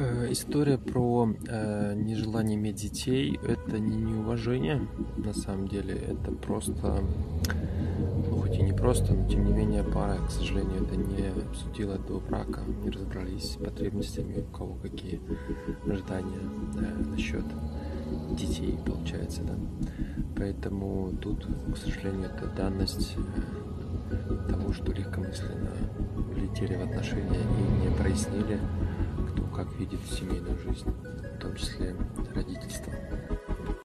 Э, история про э, нежелание иметь детей – это не неуважение, на самом деле, это просто, ну хоть и не просто, но тем не менее пара, к сожалению, это не обсудила до брака, не разобрались с потребностями, у кого какие ожидания э, насчет детей, получается, да. Поэтому тут, к сожалению, это данность э, того, что легкомысленно влетели в отношения и не прояснили, кто как видит семейную жизнь, в том числе.